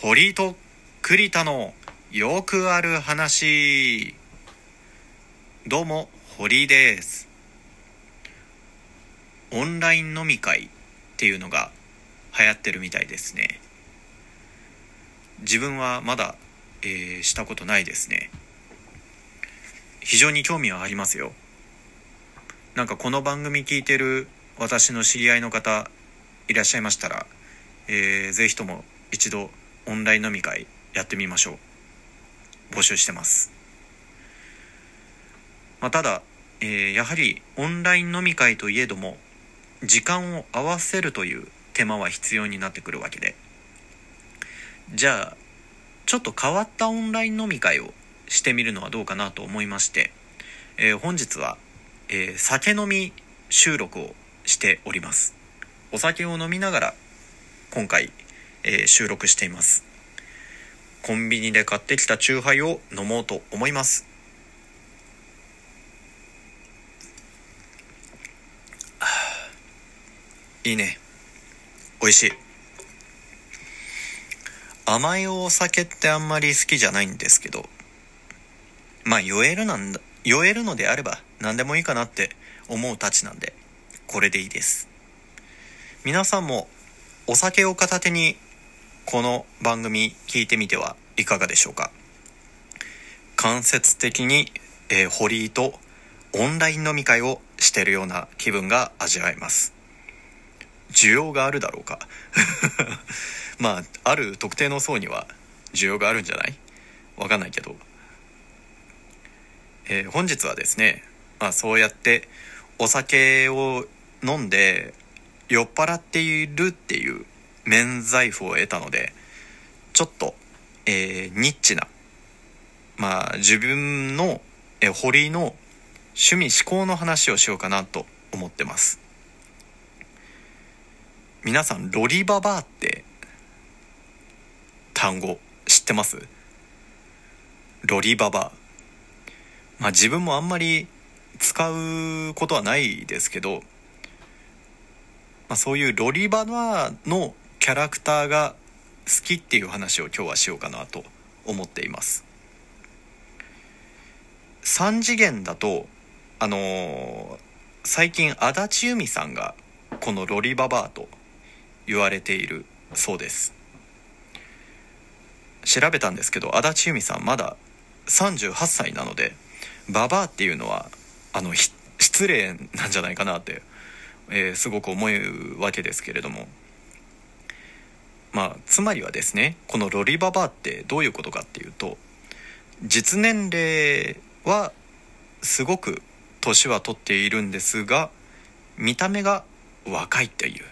堀井と栗田のよくある話。どうも堀井です。オンライン飲み会っていうのが流行ってるみたいですね。自分はまだ、えーしたことないですね。非常に興味はありますよ。なんかこの番組聞いてる私の知り合いの方いらっしゃいましたら、えーぜひとも一度オンライン飲み会やってみましょう。募集してます、まあ、ただ、えーやはりオンライン飲み会といえども時間を合わせるという手間は必要になってくるわけで。じゃあちょっと変わったオンライン飲み会をしてみるのはどうかなと思いまして、えー本日は、えー酒飲み収録をしております。お酒を飲みながら今回、えー収録しています。コンビニで買ってきたチューハイを飲もうと思います。いいね。美味しい。甘いお酒ってあんまり好きじゃないんですけどまあ酔えるなんだ酔えるのであれば何でもいいかなって思うたちなんでこれでいいです。皆さんもお酒を片手にこの番組聞いてみてはいかがでしょうか？間接的に、えー堀井とオンライン飲み会をしてるような気分が味わえます。需要があるだろうか？まあある特定の層には需要があるんじゃない？わかんないけど、えー本日はですね、まあ、そうやってお酒を飲んで酔っ払っているっていう免罪符を得たのでちょっと、えーニッチなまあ自分の、えー堀の趣味思考の話をしようかなと思ってます。皆さんロリババアって単語知ってます？ロリババ。アまあ自分もあんまり使うことはないですけど、まあ、そういうロリババアのキャラクターが好きっていう話を今日はしようかなと思っています。3次元だとあのー最近足立由美さんがこのロリババアと言われているそうです。調べたんですけど足立由美さんまだ38歳なのでババアっていうのはあの失礼なんじゃないかなって、えーすごく思うわけですけれども。まあつまりはですねこのロリババアってどういうことかっていうと実年齢はすごく年は取っているんですが見た目が若いっていう、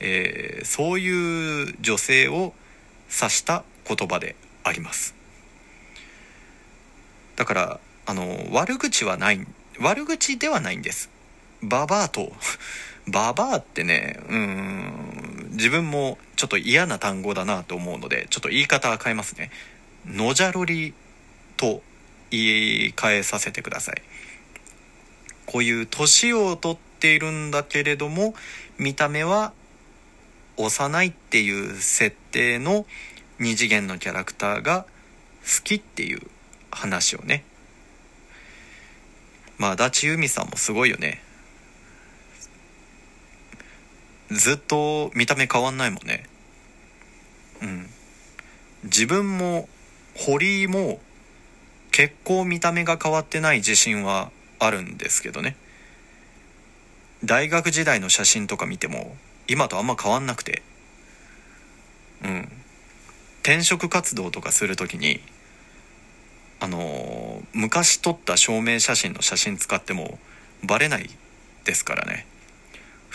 えーそういう女性を指した言葉であります。だからあの悪口はない悪口ではないんです。ババアとババアってねうん自分もちょっと嫌な単語だなと思うのでちょっと言い方は変えますね。のじゃろりと言い換えさせてください。こういう年を取っているんだけれども見た目は幼いっていう設定の二次元のキャラクターが好きっていう話をね。まあ足立由美さんもすごいよね。ずっと見た目変わんないもんね。うん。自分も堀井も結構見た目が変わってない自信はあるんですけどね。大学時代の写真とか見ても今とあんま変わんなくて。うん。転職活動とかする時にあのー昔撮った証明写真の写真使ってもバレないですからね。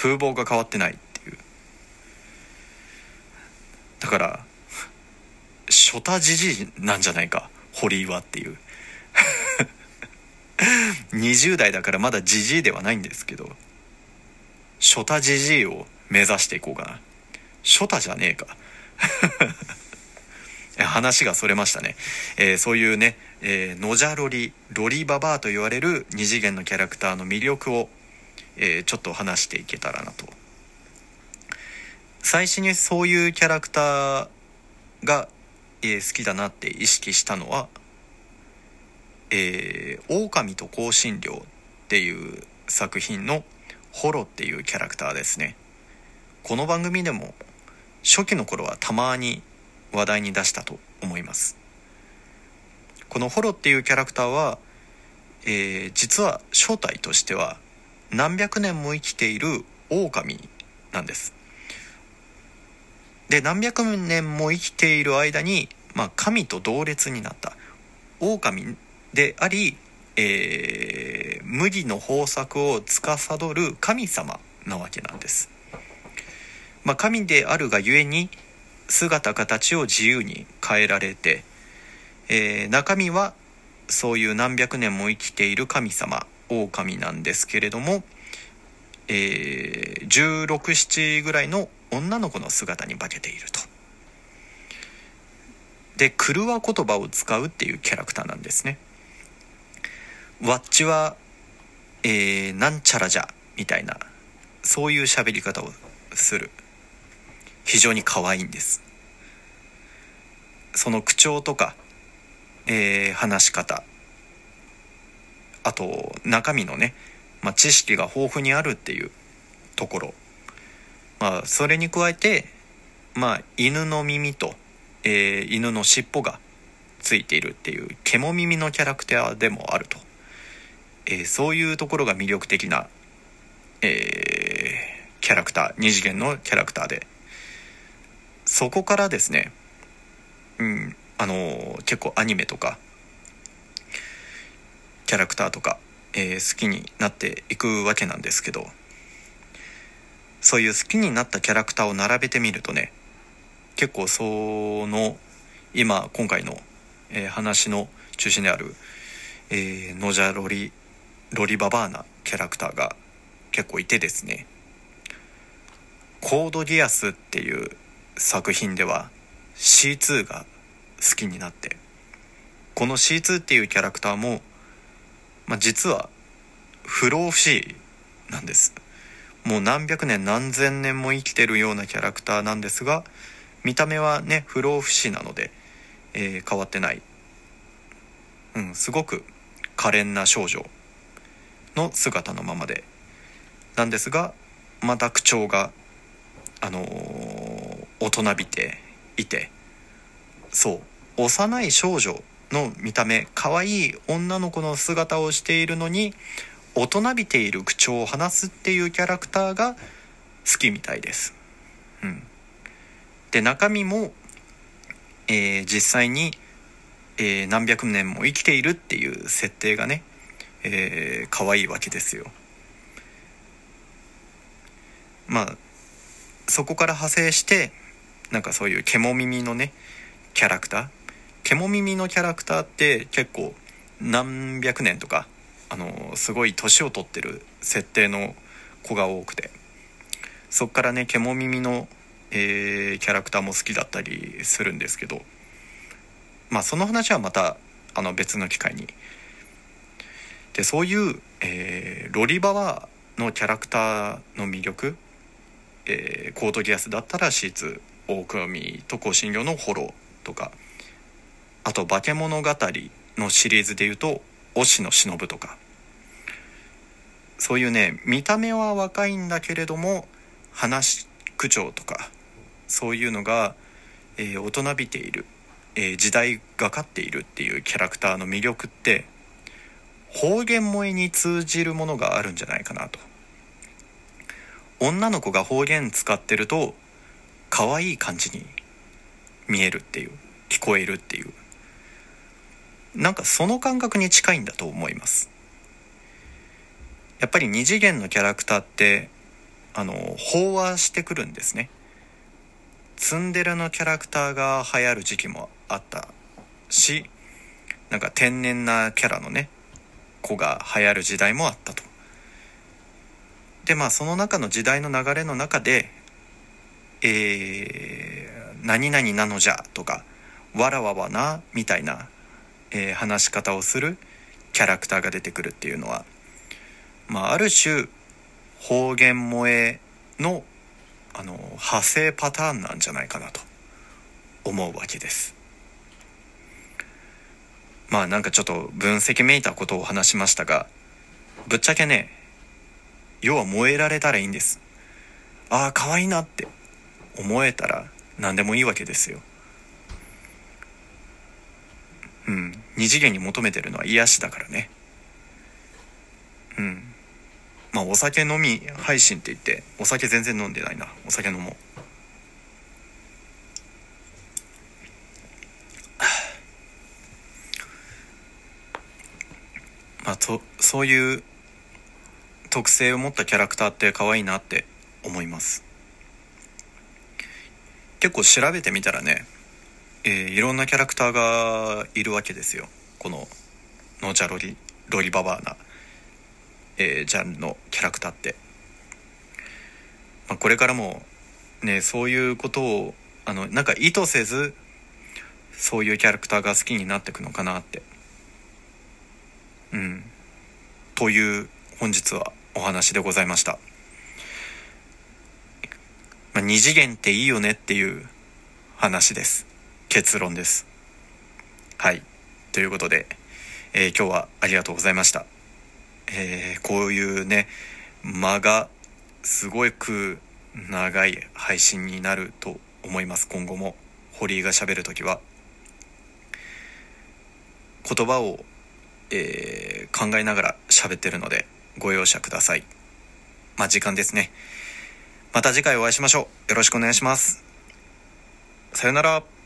風貌が変わってないっていう。だから初太じじいなんじゃないか。堀井はっていう。20代だからまだじじいではないんですけど初太じじいを目指していこうかな。初太じゃねえか。話がそれましたね、えーそういうね、えー、のじゃロリロリババアと言われる二次元のキャラクターの魅力を、えちょっと話していけたらなと。最初にそういうキャラクターが、え好きだなって意識したのは「えー、狼と香辛料」っていう作品のホロっていうキャラクターですね。この番組でも初期の頃はたまに話題に出したと思います。このホロっていうキャラクターは、えー実は正体としては何百年も生きている狼なんです。で何百年も生きている間に、まあ、神と同列になった。狼であり、えー麦の豊作を司る神様なわけなんです、まあ、神であるがゆえに姿形を自由に変えられて、えー中身はそういう何百年も生きている神様狼なんですけれども、えー、1617ぐらいの女の子の姿に化けていると。で狂わ言葉を使うっていうキャラクターなんですね。わっちは、えー、なんちゃらじゃみたいなそういう喋り方をする。非常に可愛いんです。その口調とか、えー話し方あと中身のね、まあ、知識が豊富にあるっていうところ。まあそれに加えてまあ犬の耳と、えー犬の尻尾がついているっていう獣耳のキャラクターでもあると、えーそういうところが魅力的な、えーキャラクター二次元のキャラクターで。そこからですねうんあのー結構アニメとかキャラクターとか、えー好きになっていくわけなんですけどそういう好きになったキャラクターを並べてみるとね結構その今今回の、えー話の中心である、えー、ノジャロリロリババーなキャラクターが結構いてですねコードギアスっていう作品では C2 が好きになってこの C2 っていうキャラクターも、まあ、実は不老不死なんです。もう何百年何千年も生きてるようなキャラクターなんですが見た目はね不老不死なので、えー変わってない、うん、すごく可憐な少女の姿のままで。なんですがまた口調があのー大人びていてそう幼い少女の見た目可愛い女の子の姿をしているのに大人びている口調を話すっていうキャラクターが好きみたいです。うん、で中身も、えー実際に、えー何百年も生きているっていう設定がね、えー可愛いわけですよ。まあそこから派生してなんかそういう獣耳のねキャラクター獣耳のキャラクターって結構何百年とかあのすごい年を取ってる設定の子が多くて。そっからね獣耳の、えーキャラクターも好きだったりするんですけど。まあその話はまたあの別の機会に。でそういう、えーロリバワーのキャラクターの魅力、えーコートギアスだったらシーツ大神と香辛料のホローとか。あと化け物語のシリーズでいうと忍野忍とか。そういうね見た目は若いんだけれども話口調とかそういうのが、えー大人びている、えー時代がかっているっていうキャラクターの魅力って方言萌えに通じるものがあるんじゃないかなと。女の子が方言使ってると可愛い感じに見えるっていう聞こえるっていう。なんかその感覚に近いんだと思います。やっぱり二次元のキャラクターってあの飽和してくるんですね。ツンデレのキャラクターが流行る時期もあったしなんか天然なキャラのね子が流行る時代もあったと。でまあその中の時代の流れの中でえー、何々なのじゃとかわらわはなみたいな、えー話し方をするキャラクターが出てくるっていうのはまあある種方言萌えのあの派生パターンなんじゃないかなと思うわけです。まあなんかちょっと分析めいたことを話しましたがぶっちゃけね要は燃えられたらいいんです。ああ可愛いなって思えたら何でもいいわけですよ。うん。二次元に求めてるのは癒しだからね。うん。まあお酒飲み配信って言ってお酒全然飲んでないな。お酒飲もう。まあとそういう特性を持ったキャラクターって可愛いなって思います。結構調べてみたらね、えーいろんなキャラクターがいるわけですよ。このノーチャロリロリババアな、えージャンルのキャラクターって、まあ、これからもねそういうことをあのなんか意図せずそういうキャラクターが好きになっていくのかなって。うん。という本日はお話でございました、まあ、二次元っていいよねっていう話です。結論です。はい。ということで、えー今日はありがとうございました、えーこういうね間がすごく長い配信になると思います。今後も堀井が喋るときは。言葉を、えー考えながら喋ってるのでご容赦ください。まあ時間ですね。また次回お会いしましょう。よろしくお願いします。さよなら。